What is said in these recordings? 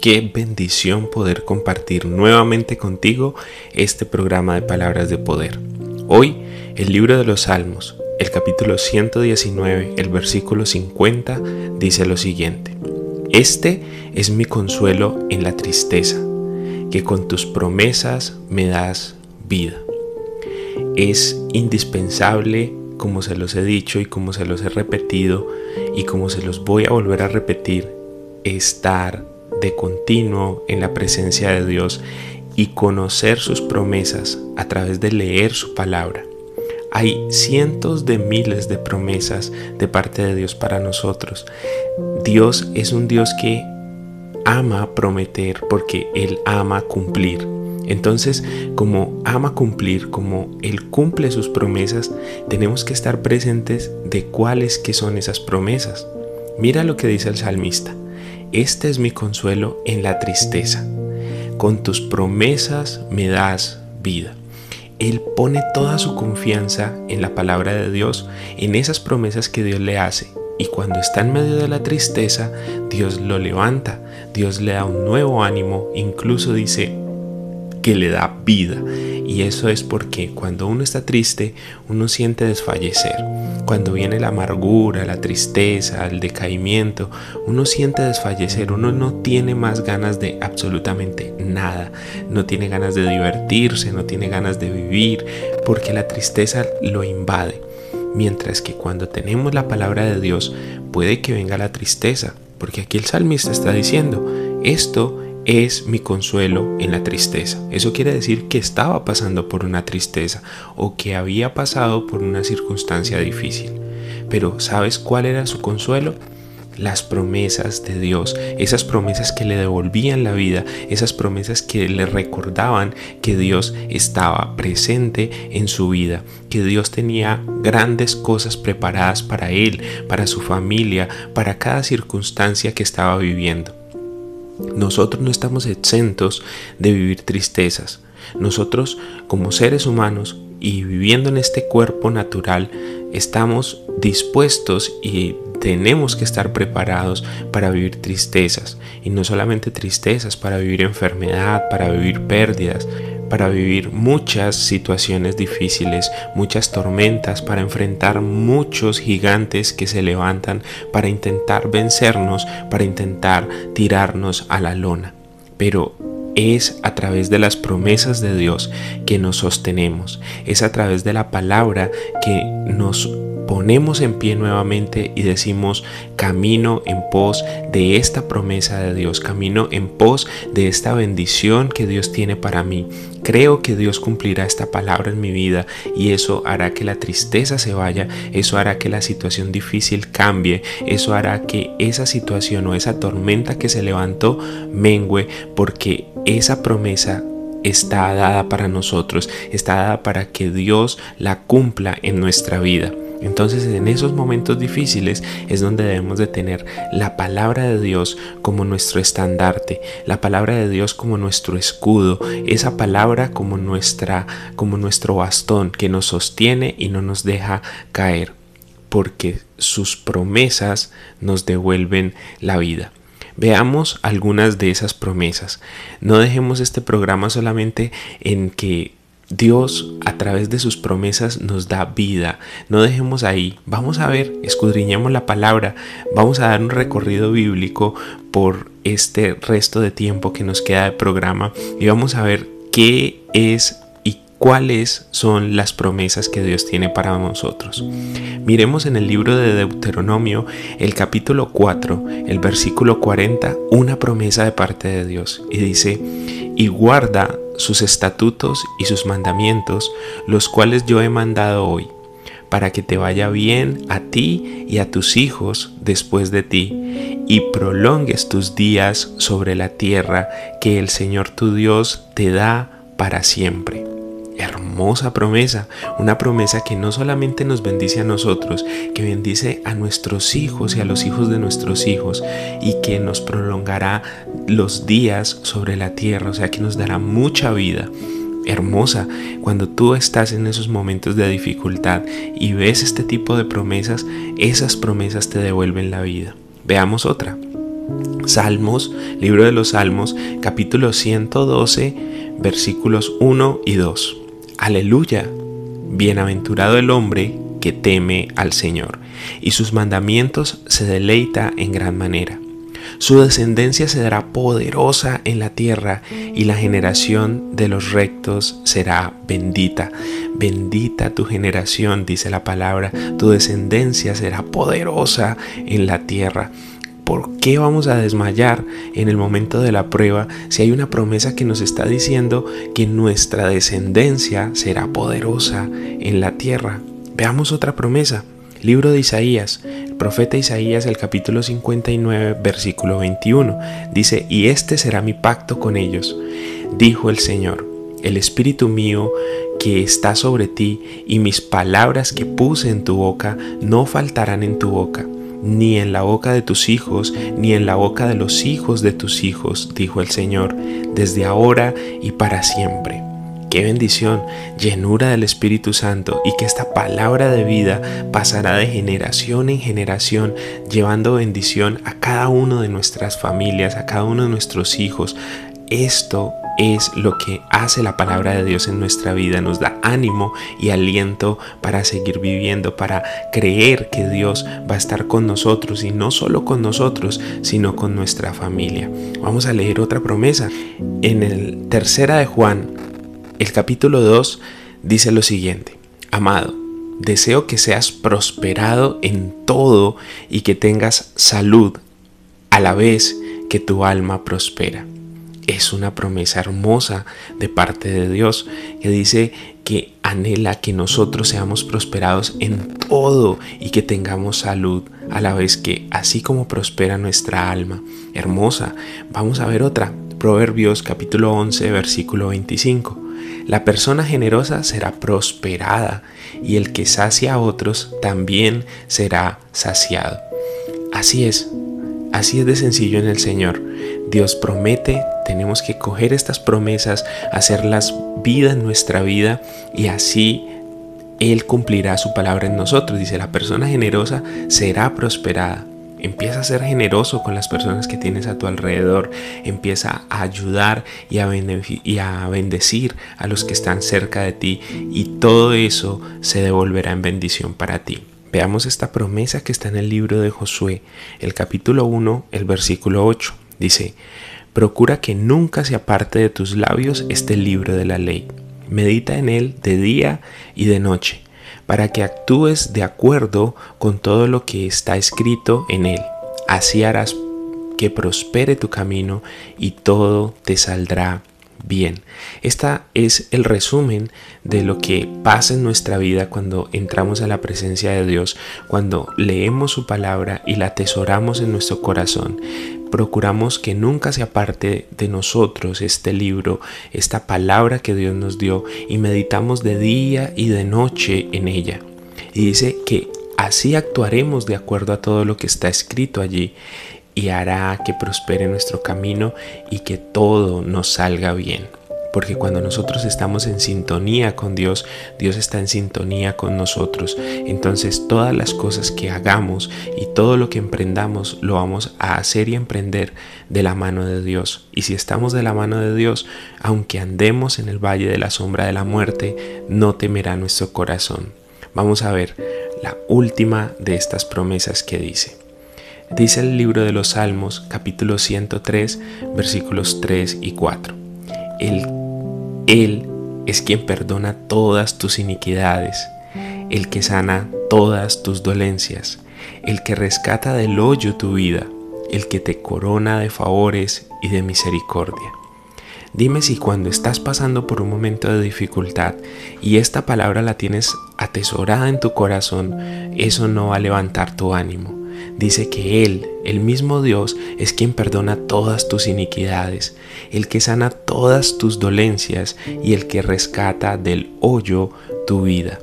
Qué bendición poder compartir nuevamente contigo este programa de palabras de poder. Hoy, el libro de los Salmos, el capítulo 119, el versículo 50, dice lo siguiente. Este es mi consuelo en la tristeza, que con tus promesas me das vida. Es indispensable, como se los he dicho y como se los he repetido y como se los voy a volver a repetir, estar de continuo en la presencia de Dios y conocer sus promesas a través de leer su palabra. Hay cientos de miles de promesas de parte de Dios para nosotros. Dios es un Dios que ama prometer porque Él ama cumplir. Entonces, como ama cumplir, como Él cumple sus promesas, tenemos que estar presentes de cuáles que son esas promesas. Mira lo que dice el salmista. Este es mi consuelo en la tristeza. Con tus promesas me das vida. Él pone toda su confianza en la palabra de Dios, en esas promesas que Dios le hace. Y cuando está en medio de la tristeza, Dios lo levanta, Dios le da un nuevo ánimo, incluso dice que le da vida. Y eso es porque cuando uno está triste, uno siente desfallecer. Cuando viene la amargura, la tristeza, el decaimiento, uno siente desfallecer, uno no tiene más ganas de absolutamente nada, no tiene ganas de divertirse, no tiene ganas de vivir, porque la tristeza lo invade. Mientras que cuando tenemos la palabra de Dios, puede que venga la tristeza, porque aquí el salmista está diciendo, esto es mi consuelo en la tristeza. Eso quiere decir que estaba pasando por una tristeza o que había pasado por una circunstancia difícil. Pero ¿sabes cuál era su consuelo? Las promesas de Dios, esas promesas que le devolvían la vida, esas promesas que le recordaban que Dios estaba presente en su vida, que Dios tenía grandes cosas preparadas para él, para su familia, para cada circunstancia que estaba viviendo. Nosotros no estamos exentos de vivir tristezas. Nosotros como seres humanos y viviendo en este cuerpo natural estamos dispuestos y tenemos que estar preparados para vivir tristezas y no solamente tristezas, para vivir enfermedad, para vivir pérdidas, para vivir muchas situaciones difíciles, muchas tormentas, para enfrentar muchos gigantes que se levantan para intentar vencernos, para intentar tirarnos a la lona. Pero es a través de las promesas de Dios que nos sostenemos, es a través de la palabra que nos ponemos en pie nuevamente y decimos camino en pos de esta promesa de Dios, camino en pos de esta bendición que Dios tiene para mí. Creo que Dios cumplirá esta palabra en mi vida y eso hará que la tristeza se vaya, eso hará que la situación difícil cambie, eso hará que esa situación o esa tormenta que se levantó mengue porque esa promesa está dada para nosotros, está dada para que Dios la cumpla en nuestra vida. Entonces en esos momentos difíciles es donde debemos de tener la palabra de Dios como nuestro estandarte, la palabra de Dios como nuestro escudo, esa palabra como nuestra como nuestro bastón que nos sostiene y no nos deja caer, porque sus promesas nos devuelven la vida. Veamos algunas de esas promesas. No dejemos este programa solamente en que Dios a través de sus promesas nos da vida. No dejemos ahí. Vamos a ver, escudriñemos la palabra. Vamos a dar un recorrido bíblico por este resto de tiempo que nos queda de programa y vamos a ver qué es cuáles son las promesas que Dios tiene para nosotros. Miremos en el libro de Deuteronomio, el capítulo 4, el versículo 40, una promesa de parte de Dios y dice, y guarda sus estatutos y sus mandamientos, los cuales yo he mandado hoy, para que te vaya bien a ti y a tus hijos después de ti, y prolongues tus días sobre la tierra que el Señor tu Dios te da para siempre hermosa promesa, una promesa que no solamente nos bendice a nosotros, que bendice a nuestros hijos y a los hijos de nuestros hijos y que nos prolongará los días sobre la tierra, o sea que nos dará mucha vida. Hermosa, cuando tú estás en esos momentos de dificultad y ves este tipo de promesas, esas promesas te devuelven la vida. Veamos otra. Salmos, libro de los Salmos, capítulo 112, versículos 1 y 2. Aleluya. Bienaventurado el hombre que teme al Señor, y sus mandamientos se deleita en gran manera. Su descendencia será poderosa en la tierra y la generación de los rectos será bendita. Bendita tu generación, dice la palabra, tu descendencia será poderosa en la tierra. ¿Por qué vamos a desmayar en el momento de la prueba si hay una promesa que nos está diciendo que nuestra descendencia será poderosa en la tierra? Veamos otra promesa. Libro de Isaías, el profeta Isaías, el capítulo 59, versículo 21, dice, y este será mi pacto con ellos, dijo el Señor, el Espíritu mío que está sobre ti y mis palabras que puse en tu boca no faltarán en tu boca ni en la boca de tus hijos, ni en la boca de los hijos de tus hijos, dijo el Señor, desde ahora y para siempre. Qué bendición, llenura del Espíritu Santo y que esta palabra de vida pasará de generación en generación, llevando bendición a cada uno de nuestras familias, a cada uno de nuestros hijos. Esto es lo que hace la palabra de Dios en nuestra vida, nos da ánimo y aliento para seguir viviendo, para creer que Dios va a estar con nosotros y no solo con nosotros, sino con nuestra familia. Vamos a leer otra promesa. En el tercera de Juan, el capítulo 2 dice lo siguiente: Amado, deseo que seas prosperado en todo y que tengas salud a la vez que tu alma prospera es una promesa hermosa de parte de Dios que dice que anhela que nosotros seamos prosperados en todo y que tengamos salud a la vez que así como prospera nuestra alma. Hermosa. Vamos a ver otra. Proverbios capítulo 11 versículo 25. La persona generosa será prosperada y el que sacia a otros también será saciado. Así es, así es de sencillo en el Señor. Dios promete, tenemos que coger estas promesas, hacerlas vida en nuestra vida y así Él cumplirá su palabra en nosotros. Dice, la persona generosa será prosperada. Empieza a ser generoso con las personas que tienes a tu alrededor. Empieza a ayudar y a, bendecir a los que están cerca de ti. Y todo eso se devolverá en bendición para ti. Veamos esta promesa que está en el libro de Josué, el capítulo 1, el versículo 8. Dice, procura que nunca se aparte de tus labios este libro de la ley. Medita en él de día y de noche, para que actúes de acuerdo con todo lo que está escrito en él. Así harás que prospere tu camino y todo te saldrá bien. Esta es el resumen de lo que pasa en nuestra vida cuando entramos a la presencia de Dios, cuando leemos su palabra y la atesoramos en nuestro corazón. Procuramos que nunca se aparte de nosotros este libro, esta palabra que Dios nos dio y meditamos de día y de noche en ella. Y dice que así actuaremos de acuerdo a todo lo que está escrito allí y hará que prospere nuestro camino y que todo nos salga bien. Porque cuando nosotros estamos en sintonía con Dios, Dios está en sintonía con nosotros. Entonces todas las cosas que hagamos y todo lo que emprendamos lo vamos a hacer y emprender de la mano de Dios. Y si estamos de la mano de Dios, aunque andemos en el valle de la sombra de la muerte, no temerá nuestro corazón. Vamos a ver la última de estas promesas que dice. Dice el libro de los Salmos, capítulo 103, versículos 3 y 4. Él, él es quien perdona todas tus iniquidades, el que sana todas tus dolencias, el que rescata del hoyo tu vida, el que te corona de favores y de misericordia. Dime si cuando estás pasando por un momento de dificultad y esta palabra la tienes atesorada en tu corazón, eso no va a levantar tu ánimo. Dice que Él, el mismo Dios, es quien perdona todas tus iniquidades, el que sana todas tus dolencias y el que rescata del hoyo tu vida.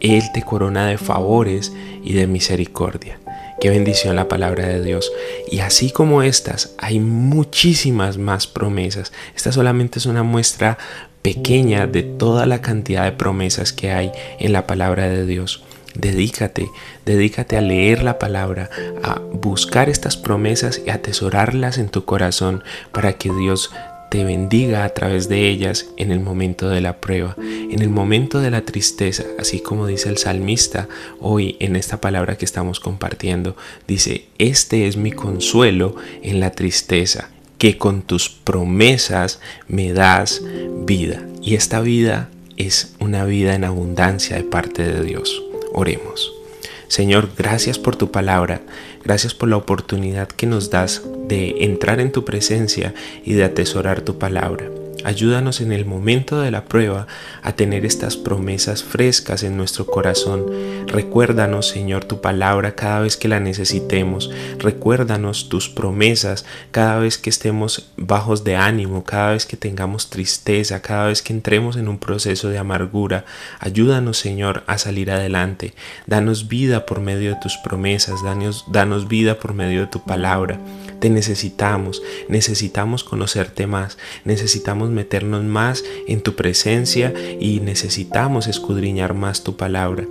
Él te corona de favores y de misericordia. Qué bendición la palabra de Dios. Y así como estas, hay muchísimas más promesas. Esta solamente es una muestra pequeña de toda la cantidad de promesas que hay en la palabra de Dios. Dedícate, dedícate a leer la palabra, a buscar estas promesas y atesorarlas en tu corazón para que Dios te bendiga a través de ellas en el momento de la prueba, en el momento de la tristeza, así como dice el salmista hoy en esta palabra que estamos compartiendo. Dice, este es mi consuelo en la tristeza, que con tus promesas me das vida. Y esta vida es una vida en abundancia de parte de Dios. Oremos. Señor, gracias por tu palabra, gracias por la oportunidad que nos das de entrar en tu presencia y de atesorar tu palabra. Ayúdanos en el momento de la prueba a tener estas promesas frescas en nuestro corazón. Recuérdanos, Señor, tu palabra cada vez que la necesitemos. Recuérdanos tus promesas cada vez que estemos bajos de ánimo, cada vez que tengamos tristeza, cada vez que entremos en un proceso de amargura. Ayúdanos, Señor, a salir adelante. Danos vida por medio de tus promesas. Danos, danos vida por medio de tu palabra. Te necesitamos, necesitamos conocerte más, necesitamos meternos más en tu presencia y necesitamos escudriñar más tu palabra.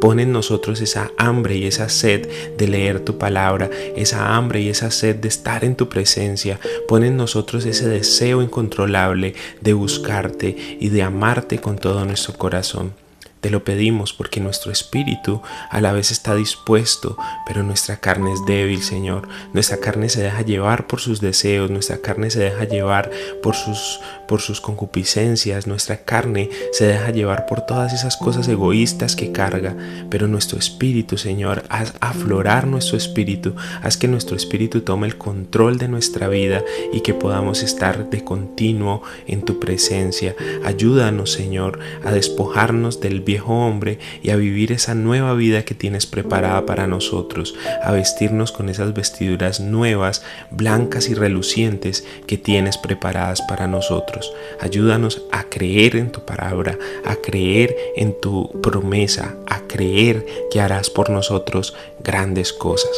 Pon en nosotros esa hambre y esa sed de leer tu palabra, esa hambre y esa sed de estar en tu presencia. Pon en nosotros ese deseo incontrolable de buscarte y de amarte con todo nuestro corazón. Te lo pedimos porque nuestro espíritu a la vez está dispuesto, pero nuestra carne es débil, Señor. Nuestra carne se deja llevar por sus deseos, nuestra carne se deja llevar por sus, por sus concupiscencias, nuestra carne se deja llevar por todas esas cosas egoístas que carga, pero nuestro espíritu, Señor, haz aflorar nuestro espíritu, haz que nuestro espíritu tome el control de nuestra vida y que podamos estar de continuo en tu presencia. Ayúdanos, Señor, a despojarnos del bien viejo hombre y a vivir esa nueva vida que tienes preparada para nosotros, a vestirnos con esas vestiduras nuevas, blancas y relucientes que tienes preparadas para nosotros. Ayúdanos a creer en tu palabra, a creer en tu promesa, a creer que harás por nosotros grandes cosas.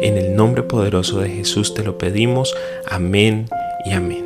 En el nombre poderoso de Jesús te lo pedimos. Amén y amén.